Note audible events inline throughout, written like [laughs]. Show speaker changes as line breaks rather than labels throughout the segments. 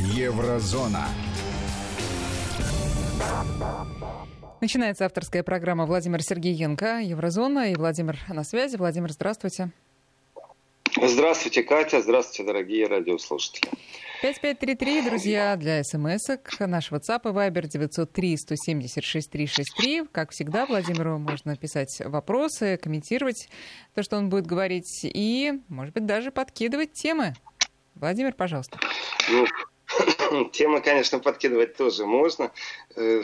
Еврозона.
Начинается авторская программа Владимир Сергеенко, Еврозона. И Владимир на связи. Владимир, здравствуйте.
Здравствуйте, Катя. Здравствуйте, дорогие радиослушатели.
5533, друзья, для смс-ок. Наш WhatsApp и Viber 903-170-6363. Как всегда, Владимиру можно писать вопросы, комментировать то, что он будет говорить, и, может быть, даже подкидывать темы. Владимир, пожалуйста.
Ну, [coughs] Темы, конечно, подкидывать тоже можно. Э,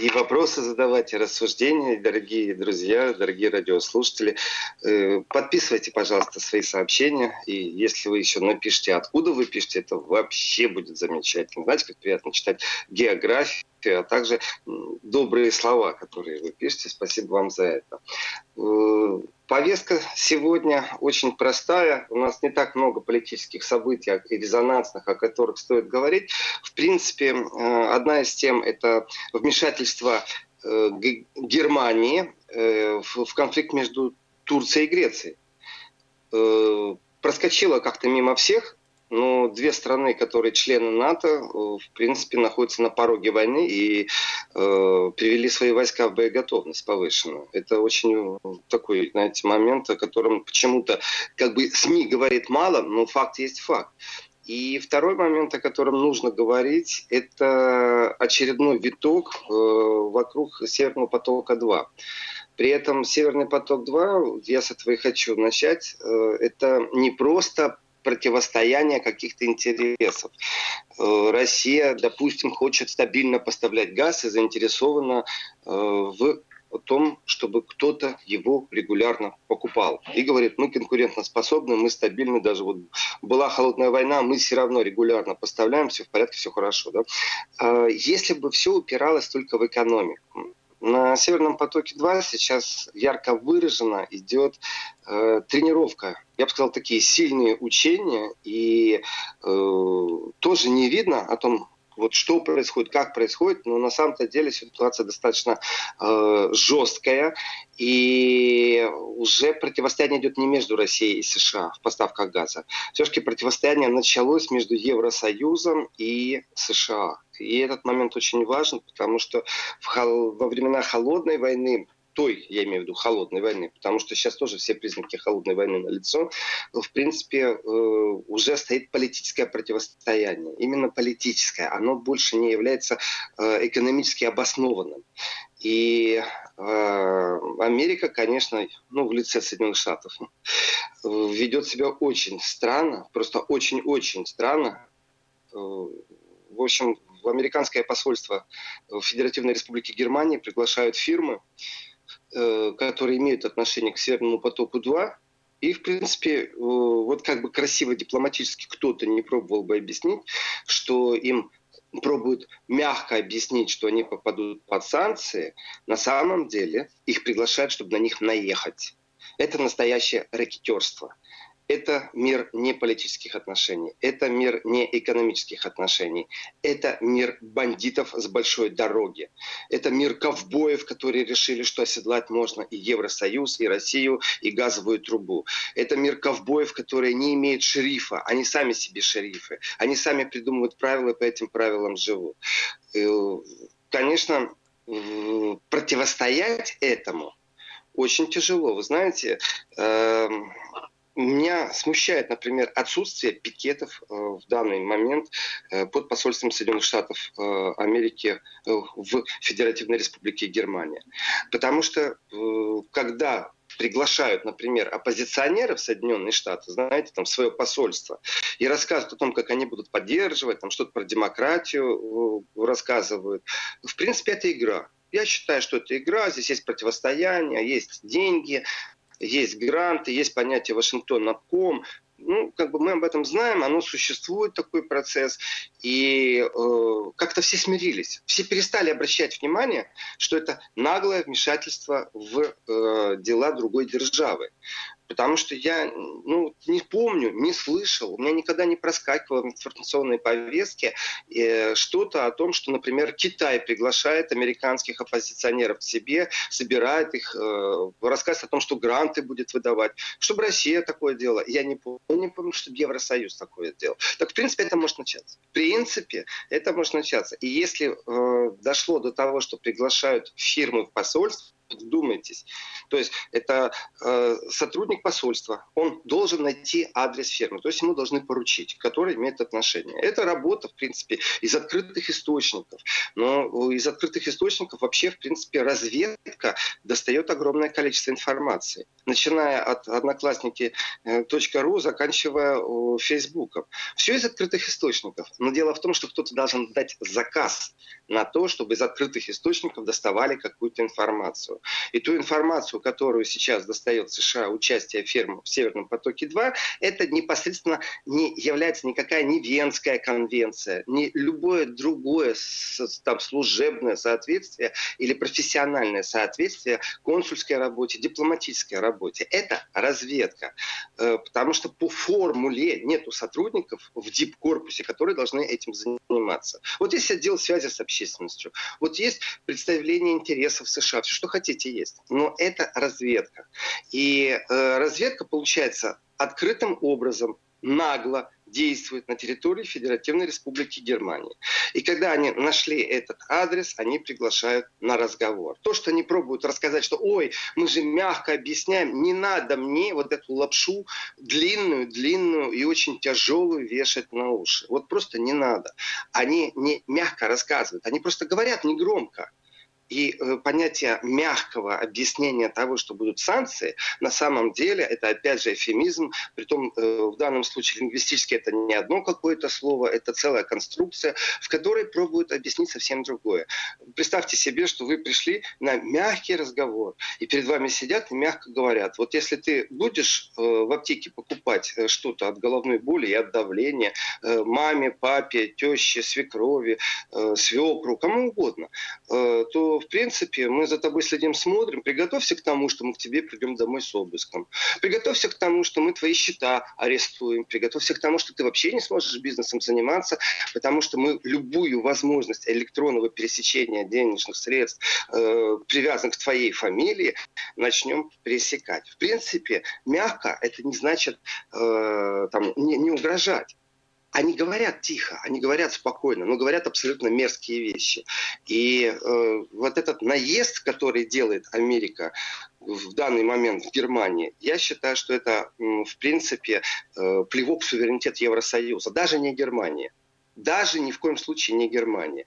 и вопросы задавать, и рассуждения, дорогие друзья, дорогие радиослушатели. Э, подписывайте, пожалуйста, свои сообщения. И если вы еще напишите, откуда вы пишете, это вообще будет замечательно. Знаете, как приятно читать географию а также добрые слова, которые вы пишете. Спасибо вам за это. Э, повестка сегодня очень простая. У нас не так много политических событий и резонансных, о которых стоит говорить. В принципе, э, одна из тем – это вмешательство э, Германии в конфликт между Турцией и Грецией. Проскочила как-то мимо всех, но две страны, которые члены НАТО, э, в принципе, находятся на пороге войны и э, привели свои войска в боеготовность повышенную. Это очень такой, знаете, момент, о котором почему-то как бы СМИ говорит мало, но факт есть факт. И второй момент, о котором нужно говорить, это очередной виток э, вокруг Северного потока-2. При этом Северный поток-2, я с этого и хочу начать, э, это не просто противостояния каких-то интересов. Э, Россия, допустим, хочет стабильно поставлять газ и заинтересована э, в том, чтобы кто-то его регулярно покупал. И говорит, мы конкурентоспособны, мы стабильны, даже вот была холодная война, мы все равно регулярно поставляем, все в порядке, все хорошо. Да? А если бы все упиралось только в экономику, на Северном потоке-2 сейчас ярко выраженно идет э, тренировка. Я бы сказал, такие сильные учения, и э, тоже не видно о том, вот что происходит, как происходит, но на самом-то деле ситуация достаточно э, жесткая, и уже противостояние идет не между Россией и США в поставках газа. Все-таки противостояние началось между Евросоюзом и США. И этот момент очень важен, потому что в, во времена холодной войны той, я имею в виду, холодной войны, потому что сейчас тоже все признаки холодной войны на лицо, в принципе, э, уже стоит политическое противостояние. Именно политическое. Оно больше не является э, экономически обоснованным. И э, Америка, конечно, ну, в лице Соединенных Штатов, ведет себя очень странно, просто очень-очень странно. В общем, в американское посольство в Федеративной Республике Германии приглашают фирмы, которые имеют отношение к Северному потоку-2, и, в принципе, э, вот как бы красиво дипломатически кто-то не пробовал бы объяснить, что им пробуют мягко объяснить, что они попадут под санкции, на самом деле их приглашают, чтобы на них наехать. Это настоящее ракетерство это мир не политических отношений, это мир не экономических отношений, это мир бандитов с большой дороги, это мир ковбоев, которые решили, что оседлать можно и Евросоюз, и Россию, и газовую трубу. Это мир ковбоев, которые не имеют шерифа, они сами себе шерифы, они сами придумывают правила и по этим правилам живут. Э, конечно, противостоять этому очень тяжело. Вы знаете, эм, меня смущает, например, отсутствие пикетов э, в данный момент э, под посольством Соединенных Штатов э, Америки в Федеративной Республике Германия. Потому что когда приглашают, например, оппозиционеров Соединенные Штаты, знаете, там свое посольство, и рассказывают о том, как они будут поддерживать, там что-то про демократию рассказывают. В принципе, это игра. Я считаю, что это игра, здесь есть противостояние, есть деньги, есть гранты, есть понятие Вашингтон обком, ну, как бы мы об этом знаем, оно существует, такой процесс, и э, как-то все смирились. Все перестали обращать внимание, что это наглое вмешательство в э, дела другой державы. Потому что я ну, не помню, не слышал, у меня никогда не проскакивало в информационной повестке э, что-то о том, что, например, Китай приглашает американских оппозиционеров к себе, собирает их, э, рассказывает о том, что гранты будет выдавать. Чтобы Россия такое делала, я не помню. Я не помню, чтобы Евросоюз такое делал. Так, в принципе, это может начаться. В принципе, это может начаться. И если э, дошло до того, что приглашают фирмы в посольство, вдумайтесь. То есть это э, сотрудник посольства, он должен найти адрес фирмы, то есть ему должны поручить, который имеет отношение. Это работа, в принципе, из открытых источников. Но из открытых источников вообще, в принципе, разведка достает огромное количество информации. Начиная от одноклассники.ру, заканчивая Фейсбуком. Все из открытых источников. Но дело в том, что кто-то должен дать заказ на то, чтобы из открытых источников доставали какую-то информацию. И ту информацию, которую сейчас достает США участие фирм в Северном потоке-2, это непосредственно не является никакая не Венская конвенция, не любое другое там, служебное соответствие или профессиональное соответствие консульской работе, дипломатической работе. Это разведка. Э, потому что по формуле нету сотрудников в дипкорпусе, которые должны этим заниматься. Вот есть отдел связи с общественностью, вот есть представление интересов США, все, что хотите хотите есть. Но это разведка. И э, разведка получается открытым образом, нагло действует на территории Федеративной Республики Германии. И когда они нашли этот адрес, они приглашают на разговор. То, что они пробуют рассказать, что ой, мы же мягко объясняем, не надо мне вот эту лапшу длинную, длинную и очень тяжелую вешать на уши. Вот просто не надо. Они не мягко рассказывают, они просто говорят негромко. И э, понятие мягкого объяснения того, что будут санкции, на самом деле это опять же эфемизм, притом э, в данном случае лингвистически это не одно какое-то слово, это целая конструкция, в которой пробуют объяснить совсем другое. Представьте себе, что вы пришли на мягкий разговор, и перед вами сидят и мягко говорят, вот если ты будешь э, в аптеке покупать что-то от головной боли и от давления, маме, папе, теще, свекрови, свекру, кому угодно, то в принципе, мы за тобой следим, смотрим. Приготовься к тому, что мы к тебе придем домой с обыском. Приготовься к тому, что мы твои счета арестуем. Приготовься к тому, что ты вообще не сможешь бизнесом заниматься, потому что мы любую возможность электронного пересечения денежных средств, э, привязанных к твоей фамилии, начнем пресекать. В принципе, мягко это не значит э, там, не, не угрожать они говорят тихо, они говорят спокойно, но говорят абсолютно мерзкие вещи. И э, вот этот наезд, который делает Америка в данный момент в Германии, я считаю, что это, в принципе, э, плевок в суверенитет Евросоюза, даже не Германия. Даже ни в коем случае не Германия.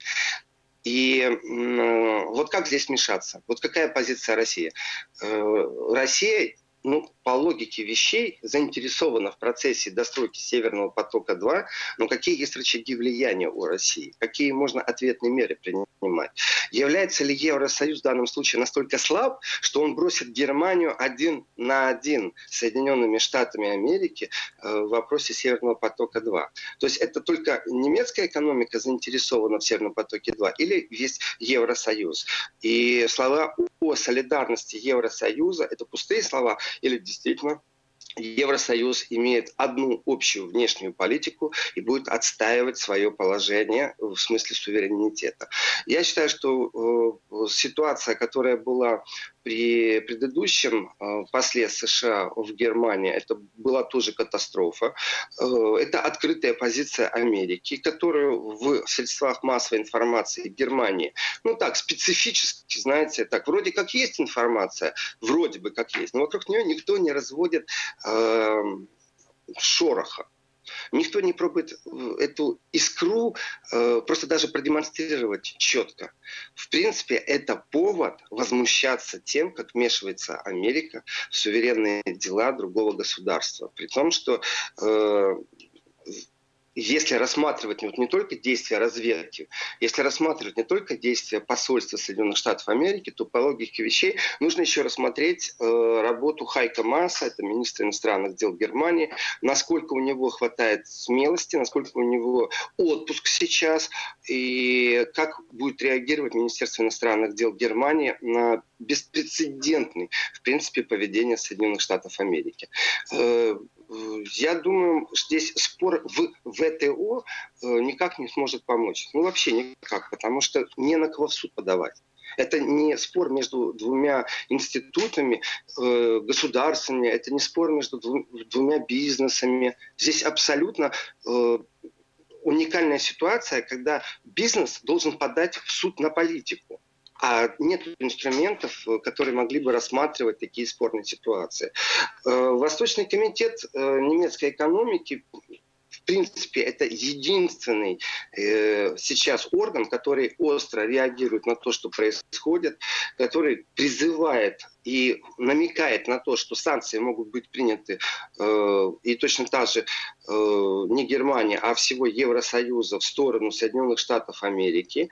И э, вот как здесь мешаться? Вот какая позиция России? Э, Россия ну, по логике вещей заинтересована в процессе достройки Северного потока-2, но какие есть рычаги влияния у России, какие можно ответные меры принимать. Является ли Евросоюз в данном случае настолько слаб, что он бросит Германию один на один с Соединенными Штатами Америки э, в вопросе Северного потока-2? То есть это только немецкая экономика заинтересована в Северном потоке-2 или есть Евросоюз? И слова о солидарности Евросоюза – это пустые слова или действительно Евросоюз имеет одну общую внешнюю политику и будет отстаивать свое положение в смысле суверенитета. Я считаю, что э, ситуация, которая была при предыдущем э, после США в Германии, это была тоже катастрофа. Э, это открытая позиция Америки, которую в средствах массовой информации Германии, ну так, специфически, знаете, так, вроде как есть информация, вроде бы как есть, но вокруг нее никто не разводит э, шороха. Никто не пробует эту искру э, просто даже продемонстрировать четко. В принципе, это повод возмущаться тем, как вмешивается Америка в суверенные дела другого государства. При том, что э, если рассматривать вот не только действия разведки, если рассматривать не только действия посольства Соединенных Штатов Америки, то по логике вещей нужно еще рассмотреть э, работу Хайка Масса, это министр иностранных дел Германии, насколько у него хватает смелости, насколько у него отпуск сейчас, и как будет реагировать Министерство иностранных дел Германии на беспрецедентный, в принципе, поведение Соединенных Штатов Америки. Э, я думаю, здесь спор в ВТО э, никак не сможет помочь. Ну, вообще никак, потому что не на кого в суд подавать. Это не спор между двумя институтами э, государственными, это не спор между двумя бизнесами. Здесь абсолютно э, уникальная ситуация, когда бизнес должен подать в суд на политику а нет инструментов, э, которые могли бы рассматривать такие спорные ситуации. Э, Восточный комитет э, немецкой экономики в принципе, это единственный сейчас орган, который остро реагирует на то, что происходит, который призывает и намекает на то, что санкции могут быть приняты э, и точно так же э, не Германия, а всего Евросоюза в сторону Соединенных Штатов Америки.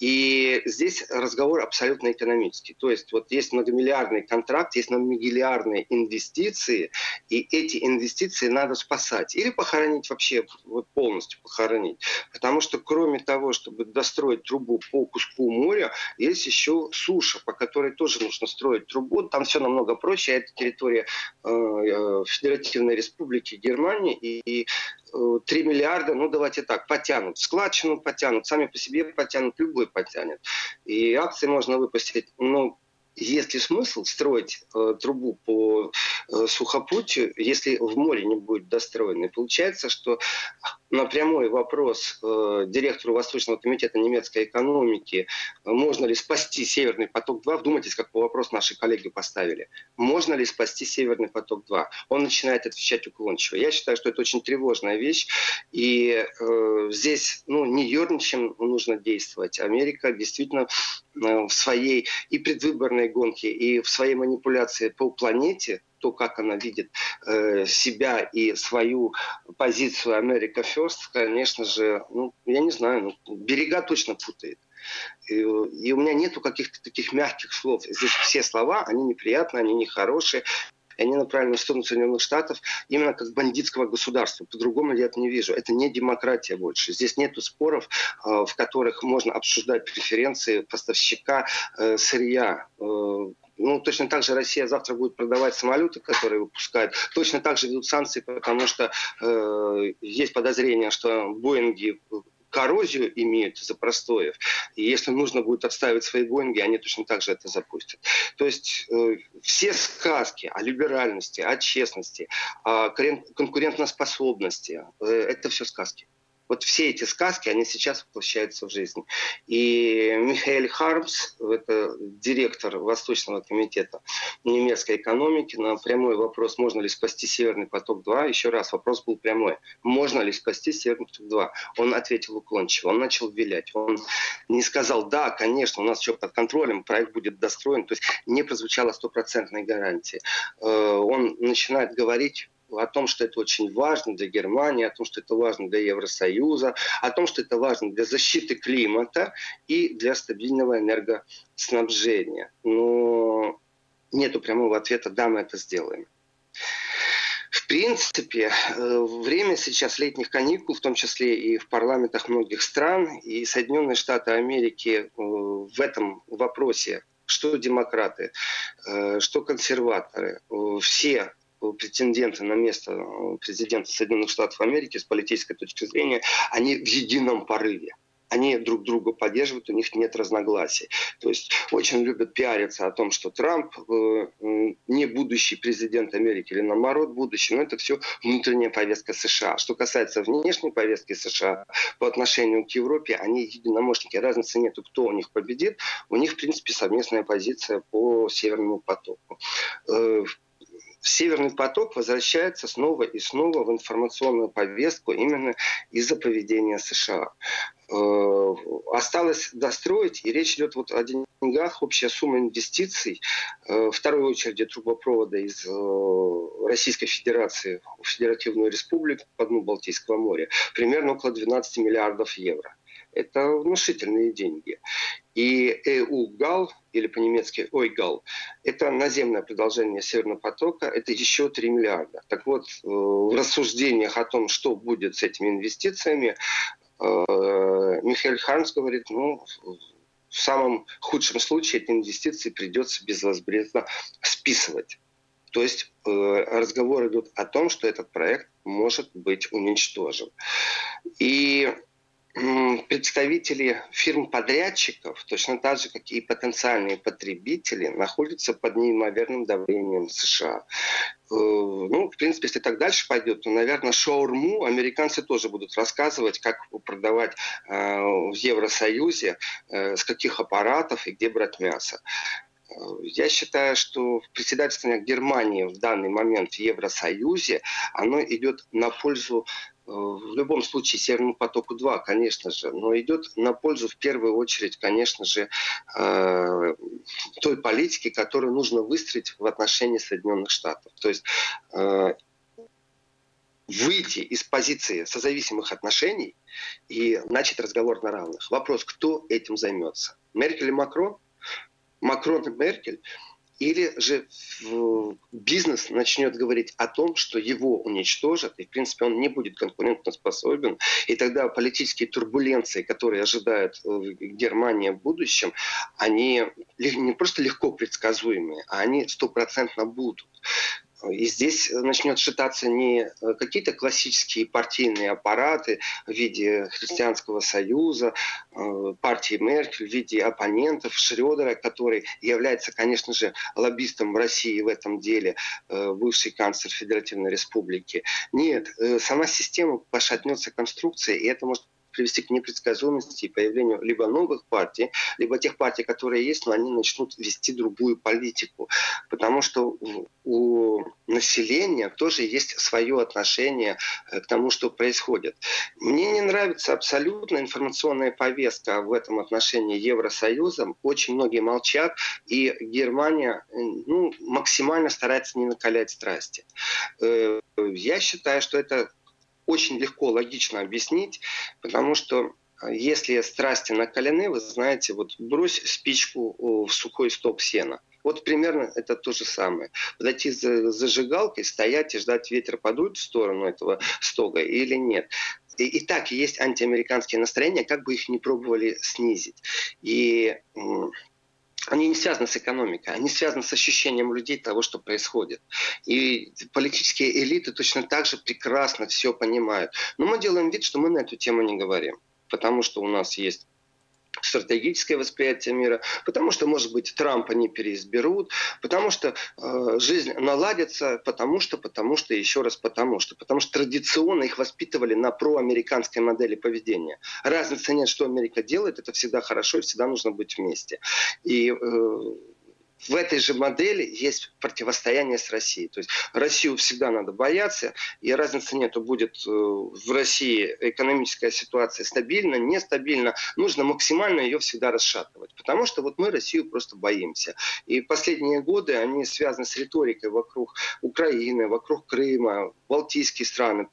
И здесь разговор абсолютно экономический. То есть вот есть многомиллиардный контракт, есть многомиллиардные инвестиции, и эти инвестиции надо спасать. Или похоронить вообще, вот полностью похоронить. Потому что кроме того, чтобы достроить трубу по куску моря, есть еще суша, по которой тоже нужно строить трубу год. Там все намного проще. Это территория э, э Федеративной Республики Германии. И, 3 э, миллиарда, ну давайте так, потянут. Складчину потянут, сами по себе потянут, любой потянет. И акции можно выпустить, ну, есть ли смысл строить э, трубу по э, сухопутью, если в море не будет достроено? И получается, что на прямой вопрос э, директору Восточного комитета немецкой экономики, можно ли спасти Северный поток-2, вдумайтесь, какой вопрос наши коллеги поставили. Можно ли спасти Северный поток-2? Он начинает отвечать уклончиво. Я считаю, что это очень тревожная вещь. И э, здесь ну, не ерничаем нужно действовать. Америка действительно э, в своей и предвыборной гонке, и в своей манипуляции по планете – то, как она видит э, себя и свою позицию America First, конечно же, ну, я не знаю, ну, берега точно путает. И, и у меня нету каких-то таких мягких слов. Здесь все слова, они неприятные, они нехорошие. И они направлены в сторону Соединенных Штатов именно как бандитского государства. По-другому я это не вижу. Это не демократия больше. Здесь нет споров, э, в которых можно обсуждать преференции поставщика э, сырья э, ну, точно так же Россия завтра будет продавать самолеты, которые выпускают. Точно так же ведут санкции, потому что э, есть подозрение, что Боинги коррозию имеют из-за простоев. И если нужно будет отставить свои Боинги, они точно так же это запустят. То есть э, все сказки о либеральности, о честности, о конкурентоспособности, э, это все сказки. Вот все эти сказки, они сейчас воплощаются в жизнь. И Михаил Хармс, это директор Восточного комитета немецкой экономики, на прямой вопрос, можно ли спасти Северный поток-2, еще раз, вопрос был прямой. Можно ли спасти Северный поток-2? Он ответил уклончиво, он начал вилять. Он не сказал, да, конечно, у нас все под контролем, проект будет достроен. То есть не прозвучало стопроцентной гарантии. Э, он начинает говорить о том, что это очень важно для Германии, о том, что это важно для Евросоюза, о том, что это важно для защиты климата и для стабильного энергоснабжения. Но нету прямого ответа «да, мы это сделаем». В принципе, э, время сейчас летних каникул, в том числе и в парламентах многих стран, и Соединенные Штаты Америки э, в этом вопросе, что демократы, э, что консерваторы, все претенденты на место э, президента Соединенных Штатов Америки с политической точки зрения, они в едином порыве они друг друга поддерживают, у них нет разногласий. То есть очень любят пиариться о том, что Трамп э, не будущий президент Америки или наоборот будущий, но это все внутренняя повестка США. Что касается внешней повестки США по отношению к Европе, они единомощники. Разницы нет, кто у них победит. У них, в принципе, совместная позиция по Северному потоку. Э, Северный поток возвращается снова и снова в информационную повестку именно из-за поведения США. Э, осталось достроить, и речь идет вот о деньгах, общая сумма инвестиций, э, второй очереди трубопровода из э, Российской Федерации в Федеративную Республику по дну Балтийского моря, примерно около 12 миллиардов евро. Это внушительные деньги. И ЭУ-ГАЛ, или по-немецки ОЙГАЛ, это наземное продолжение Северного потока, это еще 3 миллиарда. Так вот, в рассуждениях о том, что будет с этими инвестициями, Э, Михаил Хармс говорит, ну, в самом худшем случае эти инвестиции придется безвозмездно списывать. То есть э, разговоры идут о том, что этот проект может быть уничтожен. И представители фирм-подрядчиков, точно так же, как и потенциальные потребители, находятся под неимоверным давлением США. Э, ну, в принципе, если так дальше пойдет, то, наверное, шаурму американцы тоже будут рассказывать, как продавать э, в Евросоюзе, э, с каких аппаратов и где брать мясо. Я считаю, что председательствование Германии в данный момент в Евросоюзе, оно идет на пользу в любом случае Северному потоку-2, конечно же, но идет на пользу в первую очередь, конечно же, э, той политики, которую нужно выстроить в отношении Соединенных Штатов. То есть э, выйти из позиции созависимых отношений и начать разговор на равных. Вопрос, кто этим займется? Меркель и Макрон? Макрон и Меркель? Или же бизнес начнет говорить о том, что его уничтожат, и, в принципе, он не будет конкурентоспособен, и тогда политические турбуленции, которые ожидают э, Германия в будущем, они не просто легко предсказуемые, а они стопроцентно будут. И здесь начнет считаться не э, какие-то классические партийные аппараты в виде Христианского союза, э, партии Меркель, в виде оппонентов Шредера, который является, конечно же, лоббистом в России в этом деле, э, бывший канцлер Федеративной Республики. Нет, сама система пошатнется конструкцией, и это может привести к непредсказуемости и появлению либо новых партий, либо тех партий, которые есть, но они начнут вести другую политику. Потому что у населения тоже есть свое отношение э, к тому, что происходит. Мне не нравится абсолютно информационная повестка в этом отношении Евросоюзом. Очень многие молчат, и Германия э, ну, максимально старается не накалять страсти. Э, я считаю, что это очень легко, логично объяснить, потому что э, если страсти накалены, вы знаете, вот брось спичку в сухой стоп сена. Вот примерно это то же самое. Подойти за зажигалкой, стоять и ждать ветер подует в сторону этого стога или нет. И, и так есть антиамериканские настроения, как бы их не пробовали снизить. И они не связаны с экономикой, они связаны с ощущением людей того, что происходит. И политические элиты точно так же прекрасно все понимают. Но мы делаем вид, что мы на эту тему не говорим, потому что у нас есть стратегическое восприятие мира, потому что, может быть, Трампа не переизберут, потому что э, жизнь наладится, потому что, потому что, еще раз потому что. Потому что традиционно их воспитывали на проамериканской модели поведения. Разницы нет, что Америка делает, это всегда хорошо и всегда нужно быть вместе. И э, в этой же модели есть противостояние с Россией. То есть Россию всегда надо бояться, и разницы нету, будет э, в России экономическая ситуация стабильна, нестабильна. Нужно максимально ее всегда расшатывать, потому что вот мы Россию просто боимся. И последние годы они связаны с риторикой вокруг Украины, вокруг Крыма, Балтийские страны,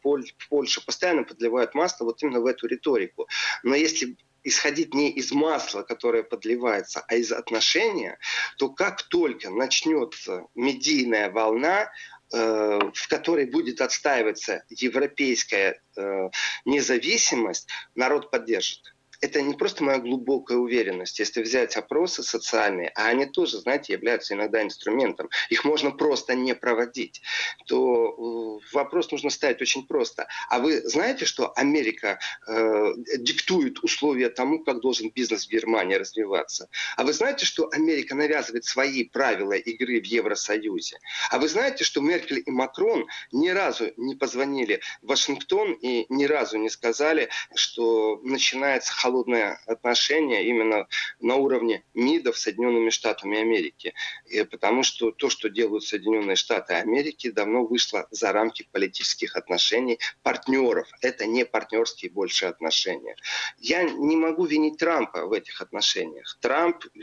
Польша постоянно подливают масло вот именно в эту риторику. Но если исходить не из масла, которое подливается, а из отношения, то как только начнется медийная волна, э, в которой будет отстаиваться европейская э, независимость, народ поддержит это не просто моя глубокая уверенность. Если взять опросы социальные, а они тоже, знаете, являются иногда инструментом, их можно просто не проводить, то э, вопрос нужно ставить очень просто. А вы знаете, что Америка э, диктует условия тому, как должен бизнес в Германии развиваться? А вы знаете, что Америка навязывает свои правила игры в Евросоюзе? А вы знаете, что Меркель и Макрон ни разу не позвонили в Вашингтон и ни разу не сказали, что начинается холодная холодное отношение именно на уровне МИДов Соединенными Штатами Америки. И потому что то, что делают Соединенные Штаты Америки, давно вышло за рамки политических отношений партнеров. Это не партнерские больше отношения. Я не могу винить Трампа в этих отношениях. Трамп э,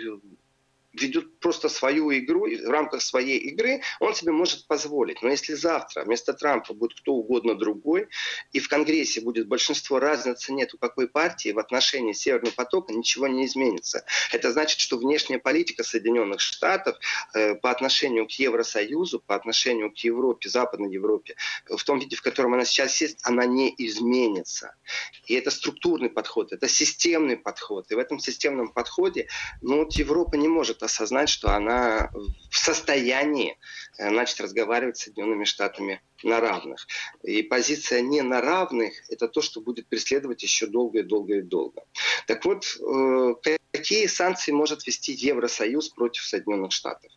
ведет просто свою игру, в рамках своей игры он себе может позволить. Но если завтра вместо Трампа будет кто угодно другой, и в Конгрессе будет большинство, разницы нет у какой партии в отношении Северного потока, ничего не изменится. Это значит, что внешняя политика Соединенных Штатов э, по отношению к Евросоюзу, по отношению к Европе, Западной Европе, в том виде, в котором она сейчас есть, она не изменится. И это структурный подход, это системный подход. И в этом системном подходе ну, вот Европа не может осознать, что она в состоянии э, начать разговаривать с Соединенными Штатами на равных. И позиция не на равных – это то, что будет преследовать еще долго и долго и долго. Так вот, э, какие санкции может вести Евросоюз против Соединенных Штатов?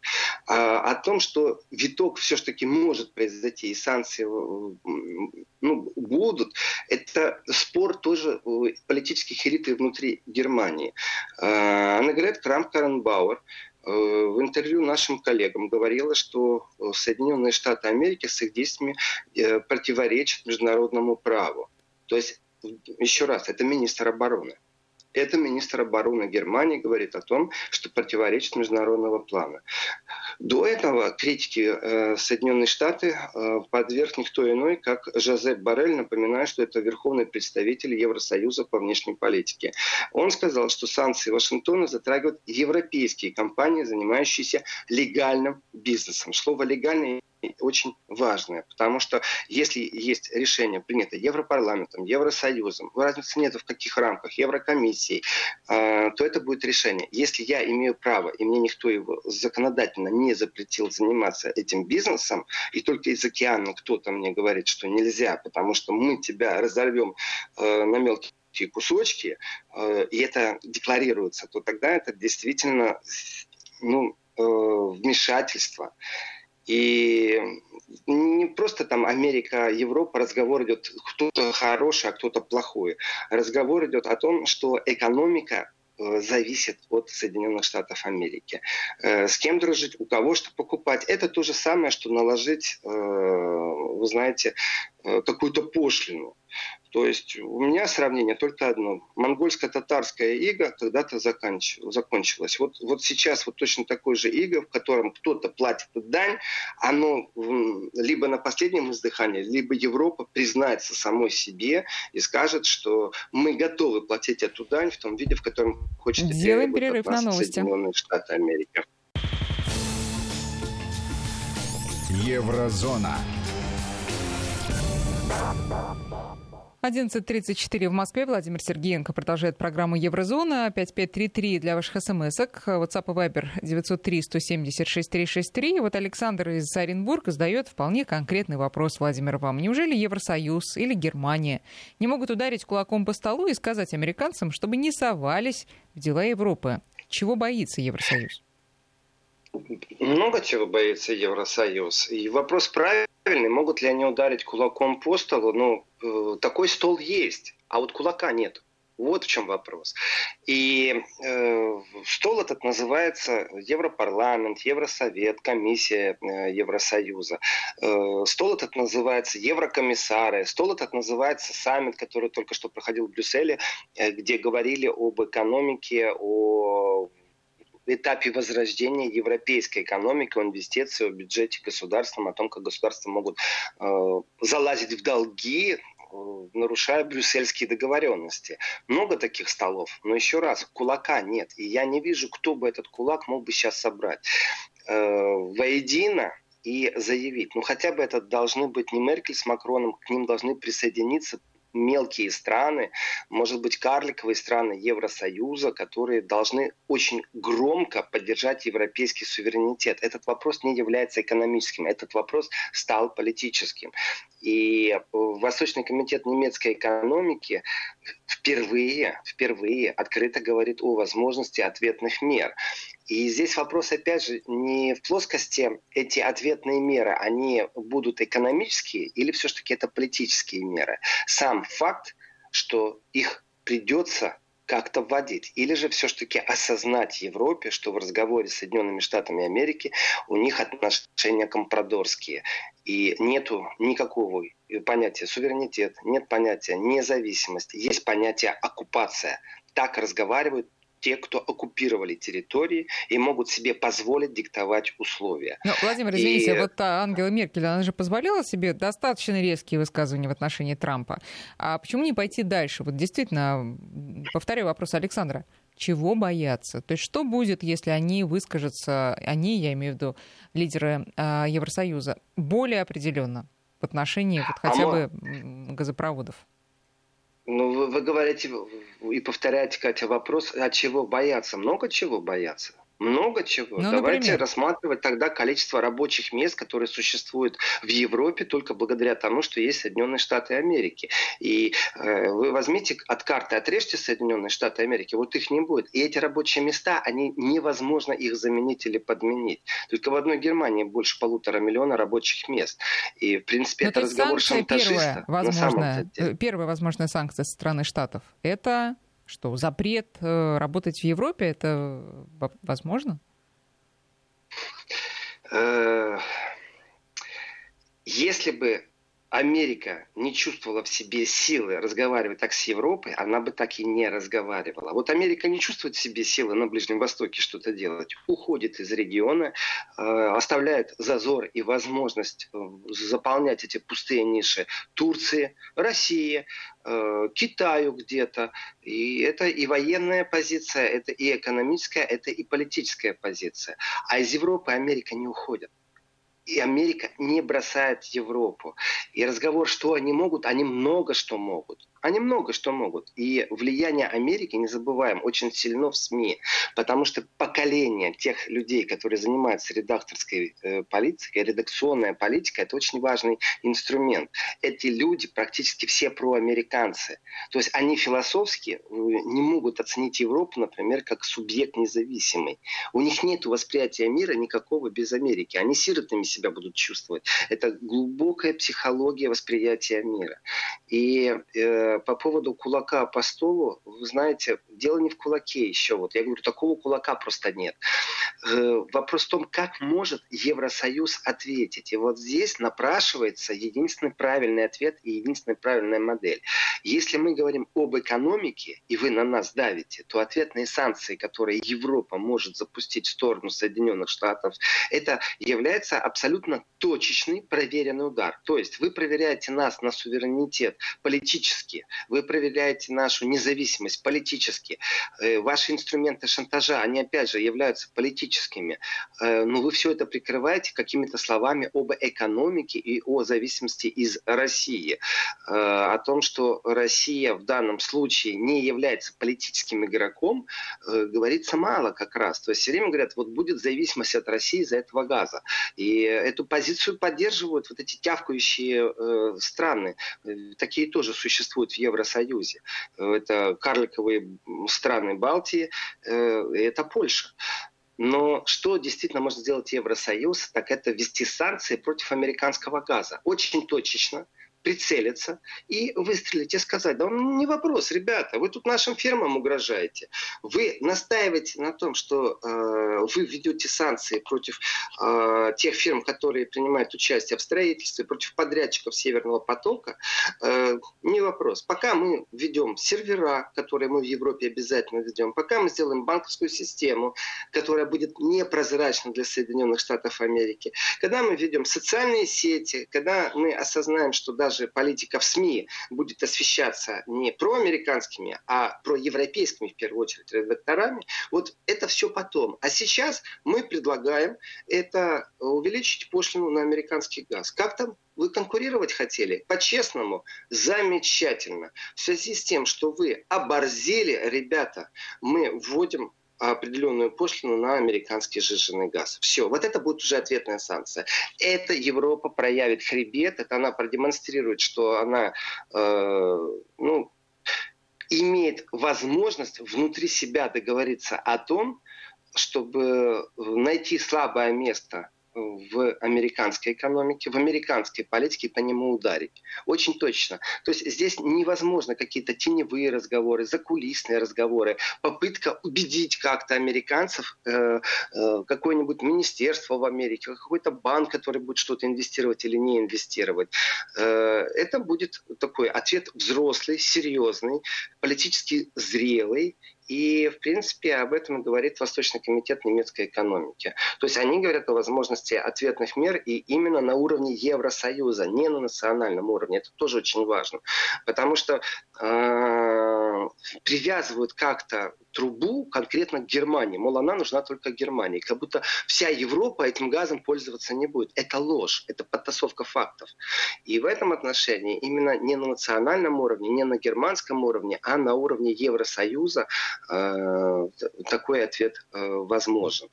А, о том, что виток все-таки может произойти, и санкции э, ну, будут, это спор тоже политических элит внутри Германии. Она говорит, Крамп Каренбауэр, Э, в интервью нашим коллегам говорила, что э, Соединенные Штаты Америки с их действиями э, противоречат международному праву. То есть, еще раз, это министр обороны. Это министр обороны Германии говорит о том, что противоречит международного плана. До этого критики э, Соединенные Штаты э, подверг никто иной, как Жозеп Барель, напоминаю, что это верховный представитель Евросоюза по внешней политике. Он сказал, что санкции Вашингтона затрагивают европейские компании, занимающиеся легальным бизнесом. Слово «легальный» очень важное, потому что если есть решение, принято Европарламентом, Евросоюзом, разницы нет в каких рамках, Еврокомиссией, э, то это будет решение. Если я имею право, и мне никто его законодательно не запретил заниматься этим бизнесом, и только из океана кто-то мне говорит, что нельзя, потому что мы тебя разорвем э, на мелкие кусочки, э, и это декларируется, то тогда это действительно ну, вмешательство. И не просто там Америка, Европа, разговор идет кто-то хороший, а кто-то плохой. Разговор идет о том, что экономика э, зависит от Соединенных Штатов Америки. Э, с кем дружить, у кого что покупать. Это то же самое, что наложить, э, вы знаете, какую-то пошлину. То есть у меня сравнение только одно. Монгольско-татарская ига когда-то закончилась. Вот, вот сейчас вот точно такой же иго, в котором кто-то платит дань, оно либо на последнем издыхании, либо Европа признается самой себе и скажет, что мы готовы платить эту дань в том виде, в котором хочет
Делаем перерыв на новости.
Соединенные Штаты Америки.
Еврозона.
11.34 в Москве. Владимир Сергеенко продолжает программу Еврозона. 5533 для ваших смс-ок. WhatsApp и Viber 903-170-6363. И вот Александр из Оренбурга задает вполне конкретный вопрос, Владимир, вам. Неужели Евросоюз или Германия не могут ударить кулаком по столу и сказать американцам, чтобы не совались в дела Европы? Чего боится Евросоюз?
Много чего боится Евросоюз. И вопрос правильный. Могут ли они ударить кулаком по столу? Ну, э, такой стол есть, а вот кулака нет. Вот в чем вопрос. И э, стол этот называется Европарламент, Евросовет, Комиссия э, Евросоюза. Э, стол этот называется Еврокомиссары. Стол этот называется саммит, который только что проходил в Брюсселе, э, где говорили об экономике, о этапе возрождения европейской экономики, о инвестиции, о бюджете государством, о том, как государства могут э, залазить в долги, э, нарушая брюссельские договоренности. Много таких столов, но еще раз, кулака нет. И я не вижу, кто бы этот кулак мог бы сейчас собрать. Э, воедино и заявить. Ну, хотя бы это должны быть не Меркель с Макроном, к ним должны присоединиться мелкие страны, может быть, карликовые страны Евросоюза, которые должны очень громко поддержать европейский суверенитет. Этот вопрос не является экономическим, этот вопрос стал политическим. И Восточный комитет немецкой экономики впервые, впервые открыто говорит о возможности ответных мер. И здесь вопрос, опять же, не в плоскости эти ответные меры, они будут экономические или все-таки это политические меры. Сам факт, что их придется как-то вводить. Или же все-таки осознать Европе, что в разговоре с Соединенными Штатами Америки у них отношения компрадорские. И нету никакого понятия суверенитет, нет понятия независимость, есть понятие оккупация. Так разговаривают те, кто оккупировали территории и могут себе позволить диктовать условия.
Но, Владимир, извините, и... вот Ангела Меркель, она же позволяла себе достаточно резкие высказывания в отношении Трампа. А почему не пойти дальше? Вот действительно, повторяю вопрос Александра. Чего бояться? То есть что будет, если они выскажутся, они, я имею в виду лидеры э, Евросоюза, более определенно в отношении вот, хотя а бы газопроводов?
Ну, вы, вы говорите и повторяете, Катя, вопрос, а чего бояться? Много чего бояться. Много чего. Ну, Давайте например? рассматривать тогда количество рабочих мест, которые существуют в Европе только благодаря тому, что есть Соединенные Штаты Америки. И э, вы возьмите от карты, отрежьте Соединенные Штаты Америки, вот их не будет. И эти рабочие места, они невозможно их заменить или подменить. Только в одной Германии больше полутора миллиона рабочих мест. И, в принципе, Но это разговор шантажиста.
Первая возможная, первая возможная санкция со стороны Штатов – это что запрет э, работать в Европе, это возможно?
Э, если бы Америка не чувствовала в себе силы разговаривать так с Европой, она бы так и не разговаривала. Вот Америка не чувствует в себе силы на Ближнем Востоке что-то делать, уходит из региона, э, оставляет зазор и возможность э, заполнять эти пустые ниши Турции, России, э, Китаю где-то. И это и военная позиция, это и экономическая, это и политическая позиция. А из Европы Америка не уходит и Америка не бросает Европу. И разговор, что они могут, они много что могут. Они много что могут. И влияние Америки, не забываем, очень сильно в СМИ. Потому что поколение тех людей, которые занимаются редакторской э, политикой, редакционная политика, это очень важный инструмент. Эти люди практически все проамериканцы. То есть они философски э, не могут оценить Европу, например, как субъект независимый. У них нет восприятия мира никакого без Америки. Они сиротами себя будут чувствовать. Это глубокая психология восприятия мира. И э, по поводу кулака по столу, вы знаете, дело не в кулаке еще. Вот я говорю, такого кулака просто нет. Э, вопрос в том, как может Евросоюз ответить. И вот здесь напрашивается единственный правильный ответ и единственная правильная модель. Если мы говорим об экономике, и вы на нас давите, то ответные санкции, которые Европа может запустить в сторону Соединенных Штатов, это является абсолютно точечный проверенный удар. То есть вы проверяете нас на суверенитет политически, вы проверяете нашу независимость политически. Э, ваши инструменты шантажа, они опять же являются политическими. Э, но вы все это прикрываете какими-то словами об экономике и о зависимости из России. Э, о том, что Россия в данном случае не является политическим игроком, говорится мало как раз. То есть все время говорят, вот будет зависимость от России из-за этого газа. И эту позицию поддерживают вот эти тявкающие страны. Такие тоже существуют существует в Евросоюзе. Это карликовые страны Балтии, э, это Польша. Но что действительно может сделать Евросоюз, так это ввести санкции против американского газа. Очень точечно – прицелиться и выстрелить и сказать, да не вопрос, ребята, вы тут нашим фермам угрожаете. Вы настаиваете на том, что э, вы ведете санкции против э, тех фирм, которые принимают участие в строительстве, против подрядчиков Северного потока, э, не вопрос. Пока мы ведем сервера, которые мы в Европе обязательно ведем, пока мы сделаем банковскую систему, которая будет непрозрачна для Соединенных Штатов Америки, когда мы ведем социальные сети, когда мы осознаем, что даже даже политика в СМИ будет освещаться не проамериканскими, а проевропейскими, в первую очередь, редакторами, вот это все потом. А сейчас мы предлагаем это увеличить пошлину на американский газ. Как там вы конкурировать хотели? По-честному, замечательно. В связи с тем, что вы оборзели, ребята, мы вводим определенную пошлину на американский жиженый газ. Все, вот это будет уже ответная санкция. Это Европа проявит хребет, это она продемонстрирует, что она э, ну, имеет возможность внутри себя договориться о том, чтобы найти слабое место в американской экономике, в американской политике по нему ударить. Очень точно. То есть здесь невозможно какие-то теневые разговоры, закулисные разговоры, попытка убедить как-то американцев, э, э, какое-нибудь министерство в Америке, какой-то банк, который будет что-то инвестировать или не инвестировать. Э, это будет такой ответ взрослый, серьезный, политически зрелый и, в принципе, об этом говорит Восточный комитет немецкой экономики. То есть они говорят о возможности ответных мер и именно на уровне Евросоюза, не на национальном уровне. Это тоже очень важно. Потому что э, привязывают как-то трубу конкретно к Германии. Мол, она нужна только Германии. Как будто вся Европа этим газом пользоваться не будет. Это ложь, это подтасовка фактов. И в этом отношении именно не на национальном уровне, не на германском уровне, а на уровне Евросоюза э, такой ответ э, возможен.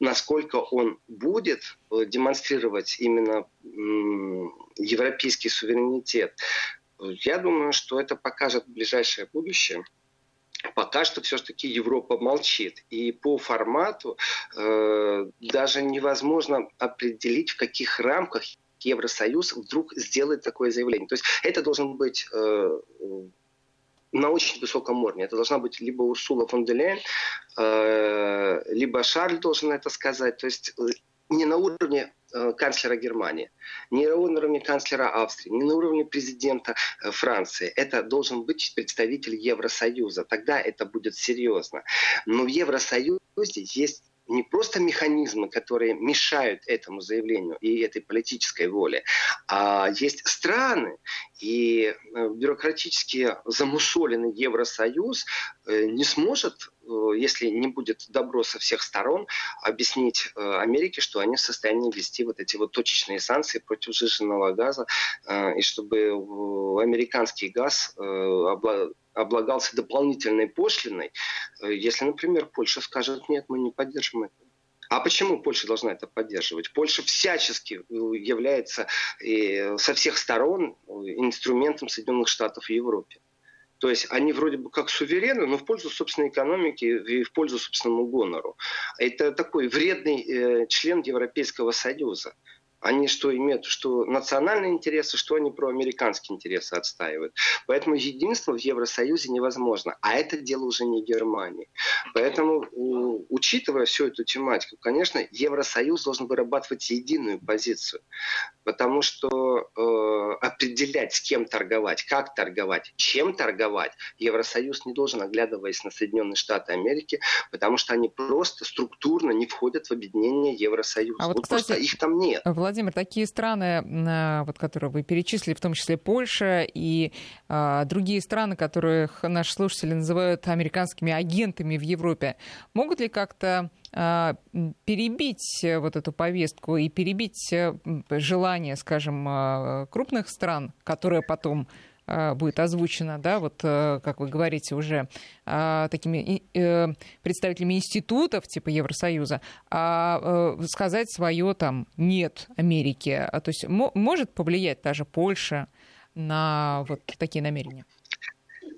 Насколько он будет э, демонстрировать именно европейский суверенитет, я думаю, что это покажет ближайшее будущее пока что все-таки Европа молчит. И по формату э, даже невозможно определить, в каких рамках Евросоюз вдруг сделает такое заявление. То есть это должен быть э, на очень высоком уровне. Это должна быть либо Урсула фон де Лейн, э, либо Шарль должен это сказать. То есть э, не на уровне канцлера Германии, не на уровне канцлера Австрии, не на уровне президента э, Франции. Это должен быть представитель Евросоюза. Тогда это будет серьезно. Но в Евросоюзе есть не просто механизмы, которые мешают этому заявлению и этой политической воле, а есть страны и э, бюрократически замусоленный Евросоюз не сможет Э, если не будет добро со всех сторон, объяснить э, Америке, что они в состоянии ввести вот эти вот точечные санкции против сжиженного газа, э, и чтобы американский газ облагался дополнительной пошлиной, если, например, Польша скажет, нет, мы не поддержим это. А почему Польша должна это поддерживать? Польша всячески является со всех сторон инструментом Соединенных Штатов в Европе. То есть они вроде бы как суверены, но в пользу собственной экономики и в пользу собственному гонору. Это такой вредный э, член Европейского Союза. Они что имеют, что национальные интересы, что они проамериканские интересы отстаивают. Поэтому единство в Евросоюзе невозможно. А это дело уже не Германии. Поэтому, учитывая всю эту тематику, конечно, Евросоюз должен вырабатывать единую позицию. Потому что э, определять, с кем торговать, как торговать, чем торговать, Евросоюз не должен, оглядываясь на Соединенные Штаты Америки, потому что они просто структурно не входят в объединение Евросоюза. А
вот, вот кстати, просто их там нет. Владимир, такие страны, вот, которые вы перечислили, в том числе Польша и а, другие страны, которых наши слушатели называют американскими агентами в Европе, могут ли как-то а, перебить вот эту повестку и перебить э, желание, скажем, а, крупных стран, которые потом будет озвучено, да, вот э, как вы говорите уже а, такими э, представителями институтов типа Евросоюза, а э, сказать свое там нет Америке, то есть может повлиять даже Польша на вот такие намерения?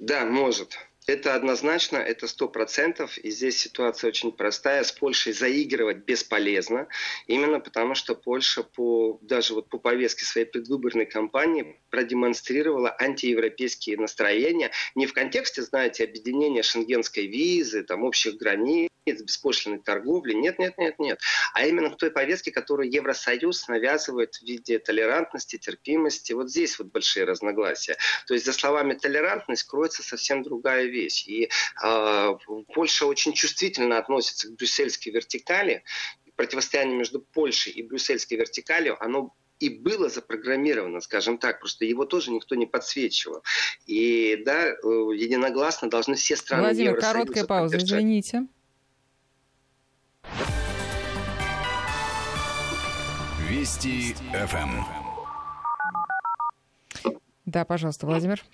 Да, может. Это однозначно, это сто процентов. И здесь ситуация очень простая. С Польшей заигрывать бесполезно. Именно потому, что Польша по, даже вот по повестке своей предвыборной кампании продемонстрировала антиевропейские настроения. Не в контексте, знаете, объединения шенгенской визы, там, общих границ, беспошлиной торговли. Нет, нет, нет, нет. А именно в той повестке, которую Евросоюз навязывает в виде толерантности, терпимости. Вот здесь вот большие разногласия. То есть за словами толерантность кроется совсем другая вещь. И э, Польша очень чувствительно относится к брюссельской вертикали. Противостояние между Польшей и брюссельской вертикалью, оно и было запрограммировано, скажем так, просто его тоже никто не подсвечивал. И да, э, единогласно должны все страны
Владимир, Евросоюза короткая пауза, извините.
Вести ФМ.
Да, пожалуйста, Владимир.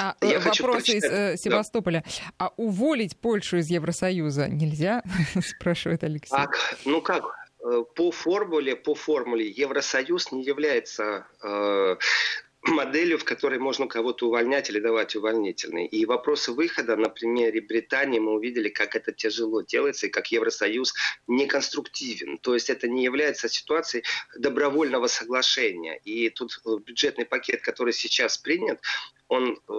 А, Я вопрос из э, Севастополя. Да. А уволить Польшу из Евросоюза нельзя? [laughs] Спрашивает Алексей. А,
ну как? Э, по формуле, по формуле Евросоюз не является э, моделью, в которой можно кого-то увольнять или давать увольнительный. И вопросы выхода на примере Британии мы увидели, как это тяжело делается и как Евросоюз неконструктивен. То есть это не является ситуацией добровольного соглашения. И тут э, бюджетный пакет, который сейчас принят, он э,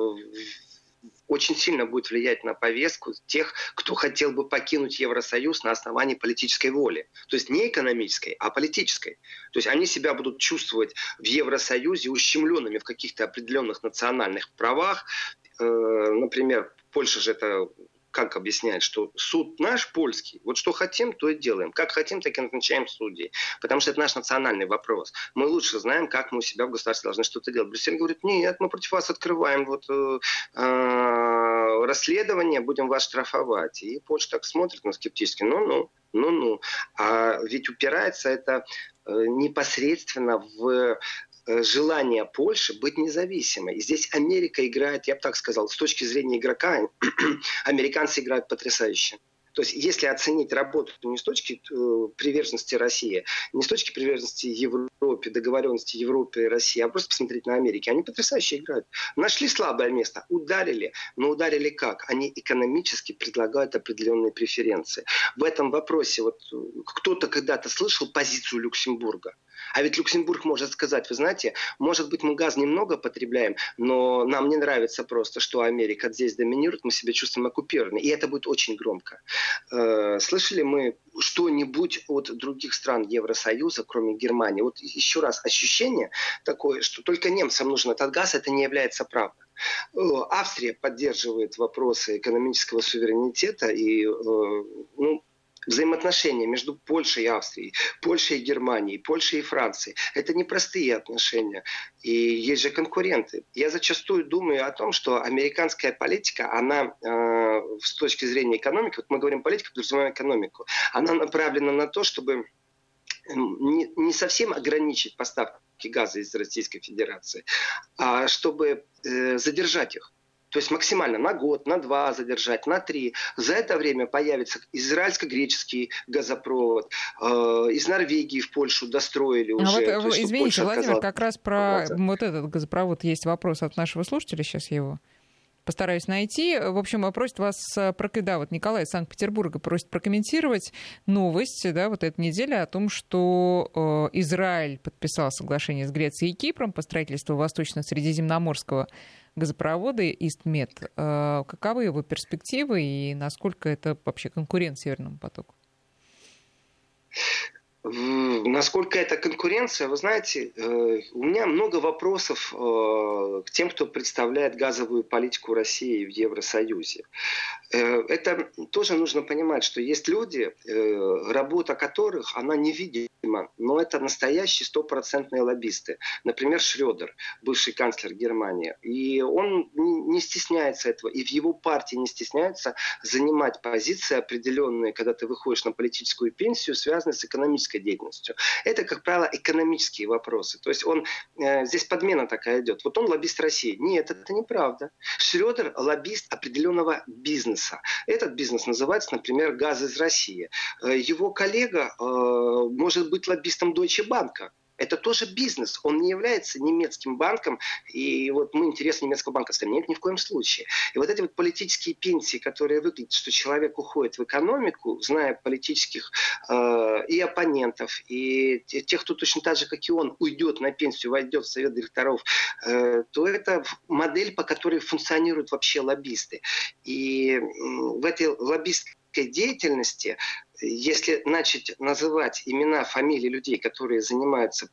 очень сильно будет влиять на повестку тех, кто хотел бы покинуть Евросоюз на основании политической воли. То есть не экономической, а политической. То есть они себя будут чувствовать в Евросоюзе ущемленными в каких-то определенных национальных правах. Э, например, Польша же это как объясняет, что суд наш польский, вот что хотим, то и делаем. Как хотим, так и назначаем судей. Потому что это наш национальный вопрос. Мы лучше знаем, как мы у себя в государстве должны что-то делать. Брюссель говорит, нет, мы против вас открываем вот, э, э, расследование, будем вас штрафовать. И Польша так смотрит на скептически, ну-ну, ну-ну. А ведь упирается это э, непосредственно в Э, желание Польши быть независимой. И здесь Америка играет, я бы так сказал, с точки зрения игрока, [clears throat] американцы играют потрясающе. То есть, если оценить работу не с точки э, приверженности России, не с точки приверженности Европе, договоренности Европы и России, а просто посмотреть на Америку, они потрясающе играют. Нашли слабое место, ударили, но ударили как? Они экономически предлагают определенные преференции. В этом вопросе вот э, кто-то когда-то слышал позицию Люксембурга. А ведь Люксембург может сказать, вы знаете, может быть, мы газ немного потребляем, но нам не нравится просто, что Америка здесь доминирует, мы себя чувствуем оккупированными. И это будет очень громко. Э, слышали мы что-нибудь от других стран Евросоюза, кроме Германии? Вот еще раз, ощущение такое, что только немцам нужен этот газ, это не является правдой. Э, Австрия поддерживает вопросы экономического суверенитета и э, ну, взаимоотношения между Польшей и Австрией, Польшей и Германией, Польшей и Францией. Это непростые отношения. И есть же конкуренты. Я зачастую думаю о том, что американская политика, она э, с точки зрения экономики, вот мы говорим политика, подразумеваем экономику, она направлена на то, чтобы не, не совсем ограничить поставки газа из Российской Федерации, а чтобы э, задержать их. То есть максимально на год, на два задержать, на три. За это время появится израильско-греческий газопровод. Э, из Норвегии в Польшу достроили уже.
А вот, есть, извините, Владимир, как раз про вот этот газопровод есть вопрос от нашего слушателя, сейчас я его постараюсь найти. В общем, просит вас, э, да, вот Николай из Санкт-Петербурга просит прокомментировать новость, да, вот эта неделя о том, что э, Израиль подписал соглашение с Грецией и Кипром по строительству Восточно-Средиземноморского газопровода Истмет. Э, каковы его перспективы и насколько это вообще конкурент Северному потоку?
Насколько это конкуренция, вы знаете, э, у меня много вопросов э, к тем, кто представляет газовую политику России в Евросоюзе. Э, это тоже нужно понимать, что есть люди, работа которых, она невидима, но это настоящие стопроцентные лоббисты. Например, Шредер, бывший канцлер Германии. И он не стесняется этого, и в его партии не стесняется занимать позиции определенные, когда ты выходишь на политическую пенсию, связанные с экономической экономической деятельностью. Это, как правило, экономические вопросы. То есть он, э, здесь подмена такая идет. Вот он лоббист России. Нет, это неправда. Шредер лоббист определенного бизнеса. Этот бизнес называется, например, «Газ из России». Э, его коллега э, может быть лоббистом Deutsche Bank. Это тоже бизнес. Он не является немецким банком. И вот мы интересы немецкого банка ставим. Нет, ни в коем случае. И вот эти вот политические пенсии, которые выглядят, что человек уходит в экономику, зная политических э, и оппонентов, и тех, кто точно так же, как и он, уйдет на пенсию, войдет в совет директоров, э, то это модель, по которой функционируют вообще лоббисты. И в этой лоббистской деятельности если начать называть имена, фамилии людей, которые занимаются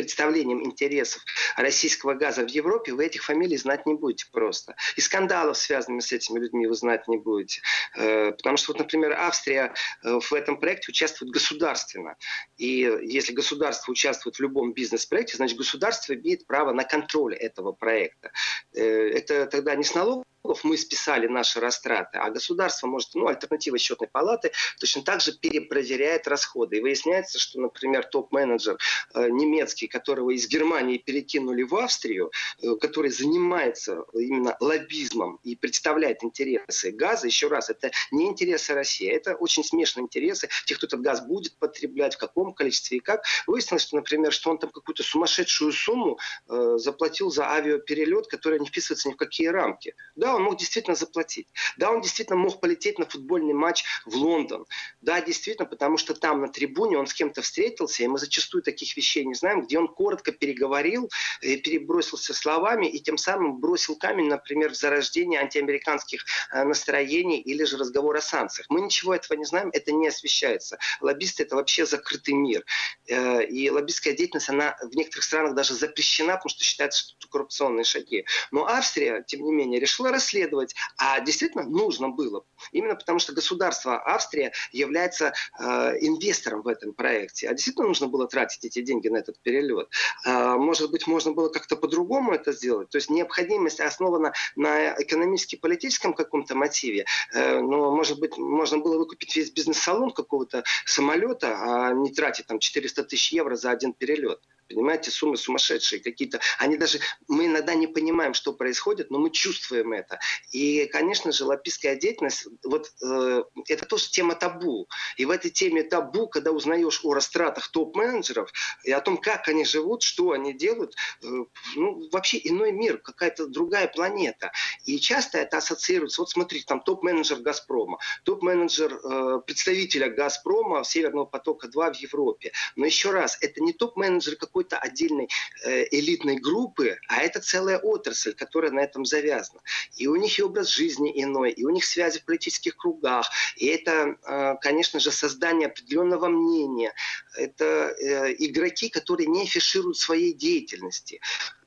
представлением интересов российского газа в Европе, вы этих фамилий знать не будете просто. И скандалов, связанных с этими людьми, вы знать не будете. Э, потому что, вот, например, Австрия э, в этом проекте участвует государственно. И если государство участвует в любом бизнес-проекте, значит, государство имеет право на контроль этого проекта. Э, это тогда не с налогов мы списали наши растраты, а государство может, ну, альтернатива счетной палаты точно так же перепроверяет расходы. И выясняется, что, например, топ-менеджер э, немецкий, которого из Германии перекинули в Австрию, э, который занимается именно лоббизмом и представляет интересы газа, еще раз, это не интересы России, это очень смешные интересы тех, кто этот газ будет потреблять, в каком количестве и как. Выяснилось, что, например, что он там какую-то сумасшедшую сумму э, заплатил за авиаперелет, который не вписывается ни в какие рамки. Да, он мог действительно заплатить. Да, он действительно мог полететь на футбольный матч в Лондон. Да, действительно, потому что там на трибуне он с кем-то встретился, и мы зачастую таких вещей не знаем, где он коротко переговорил, э, перебросился словами и тем самым бросил камень, например, в зарождение антиамериканских э, настроений или же разговор о санкциях. Мы ничего этого не знаем, это не освещается. Лоббисты – это вообще закрытый мир. Э, и лоббистская деятельность, она в некоторых странах даже запрещена, потому что считается, что это коррупционные шаги. Но Австрия, тем не менее, решила расследовать. А действительно нужно было. Именно потому что государство Австрия является э, инвестором в этом проекте. А действительно нужно было тратить эти деньги на этот перелет. Э, может быть, можно было как-то по-другому это сделать. То есть необходимость основана на экономически-политическом каком-то мотиве. Э, но, может быть, можно было выкупить весь бизнес-салон какого-то самолета, а не тратить там 400 тысяч евро за один перелет. Понимаете, суммы сумасшедшие какие-то. Они даже, мы иногда не понимаем, что происходит, но мы чувствуем это. И, конечно же, лоббистская деятельность, вот э, это тоже тема табу. И в этой теме табу, когда узнаешь о растратах топ-менеджеров и о том, как они живут, что они делают, э, ну, вообще иной мир, какая-то другая планета. И часто это ассоциируется, вот смотрите, там топ-менеджер «Газпрома», топ-менеджер э, представителя «Газпрома» Северного потока-2 в Европе. Но еще раз, это не топ-менеджер какой какой-то отдельной э, элитной группы, а это целая отрасль, которая на этом завязана. И у них и образ жизни иной, и у них связи в политических кругах, и это, э, конечно же, создание определенного мнения. Это э, игроки, которые не афишируют своей деятельности.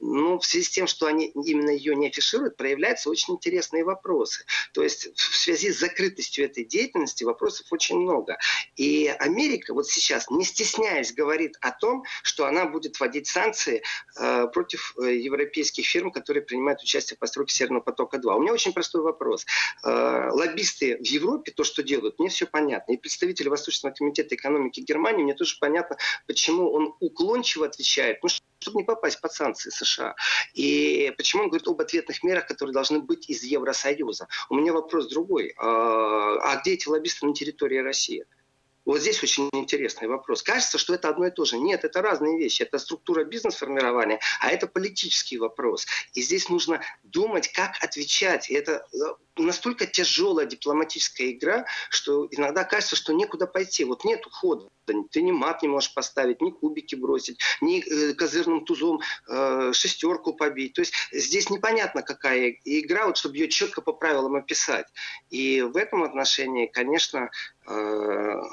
Но в связи с тем, что они именно ее не афишируют, проявляются очень интересные вопросы. То есть в связи с закрытостью этой деятельности вопросов очень много. И Америка вот сейчас, не стесняясь, говорит о том, что она будет будет вводить санкции э, против э, европейских фирм, которые принимают участие в постройке Северного потока-2. У меня очень простой вопрос. Э, лоббисты в Европе, то, что делают, мне все понятно. И представители Восточного комитета экономики Германии, мне тоже понятно, почему он уклончиво отвечает. Ну, чтобы не попасть под санкции США. И почему он говорит об ответных мерах, которые должны быть из Евросоюза. У меня вопрос другой. А где эти лоббисты на территории России? Вот здесь очень интересный вопрос. Кажется, что это одно и то же. Нет, это разные вещи. Это структура бизнес-формирования, а это политический вопрос. И здесь нужно думать, как отвечать. И это э, настолько тяжелая дипломатическая игра, что иногда кажется, что некуда пойти. Вот нет ухода. Ты ни мат не можешь поставить, ни кубики бросить, ни э, козырным тузом э, шестерку побить. То есть здесь непонятно, какая игра, вот, чтобы ее четко по правилам описать. И в этом отношении, конечно, ну,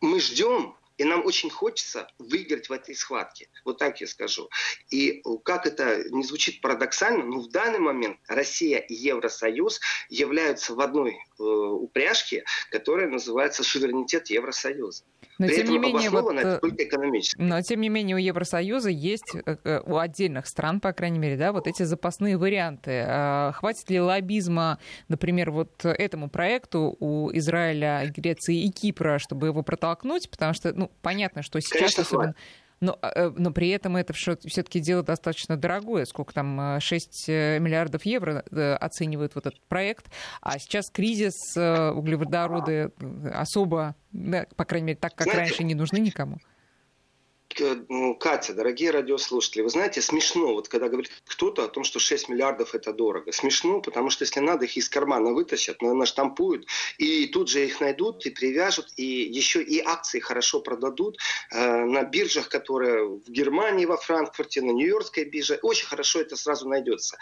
мы ждем и нам очень хочется выиграть в этой схватке. Вот так я скажу. И как это не звучит парадоксально, но в данный момент Россия и Евросоюз являются в одной э, упряжке, которая называется суверенитет Евросоюза.
Но При тем не менее, вот,
это только экономически.
Но тем не менее у Евросоюза есть, э, э, у отдельных стран, по крайней мере, да, вот эти запасные варианты. А хватит ли лоббизма, например, вот этому проекту у Израиля, Греции и Кипра, чтобы его протолкнуть? Потому что, ну, понятно, что сейчас
Конечно,
особенно... Но, э, но при этом это все-таки дело достаточно дорогое. Сколько там, 6 миллиардов евро оценивают вот этот проект. А сейчас кризис, углеводороды особо да, по крайней мере, так, как Знаете, раньше, не нужны никому.
Ну, Катя, дорогие радиослушатели, вы знаете, смешно, вот когда говорит кто-то о том, что 6 миллиардов это дорого. Смешно, потому что если надо, их из кармана вытащат, наштампуют, и тут же их найдут и привяжут, и еще и акции хорошо продадут э, на биржах, которые в Германии, во Франкфурте, на Нью-Йоркской бирже. Очень хорошо это сразу найдется.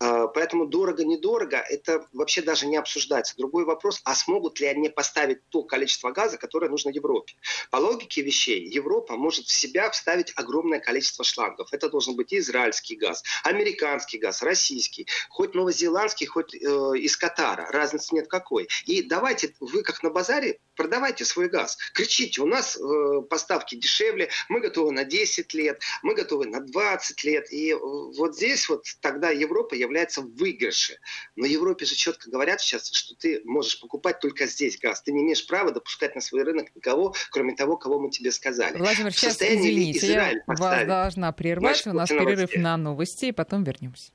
Э, поэтому дорого-недорого, это вообще даже не обсуждается. Другой вопрос, а смогут ли они поставить то количество газа, которое нужно Европе? По логике вещей, Европа может в себя вставить огромное количество шлангов. Это должен быть израильский газ, американский газ, российский, хоть новозеландский, хоть э, из Катара. Разницы нет какой. И давайте вы как на базаре продавайте свой газ. Кричите, у нас э, поставки дешевле, мы готовы на 10 лет, мы готовы на 20 лет. И э, вот здесь вот тогда Европа является в выигрыше. Но Европе же четко говорят сейчас, что ты можешь покупать только здесь газ. Ты не имеешь права допускать на свой рынок никого, кроме того, кого мы тебе сказали.
Владимир, сейчас извините, я вас должна прервать. Значит, У нас перерыв на новости, и потом вернемся.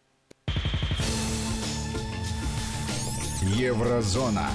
Еврозона.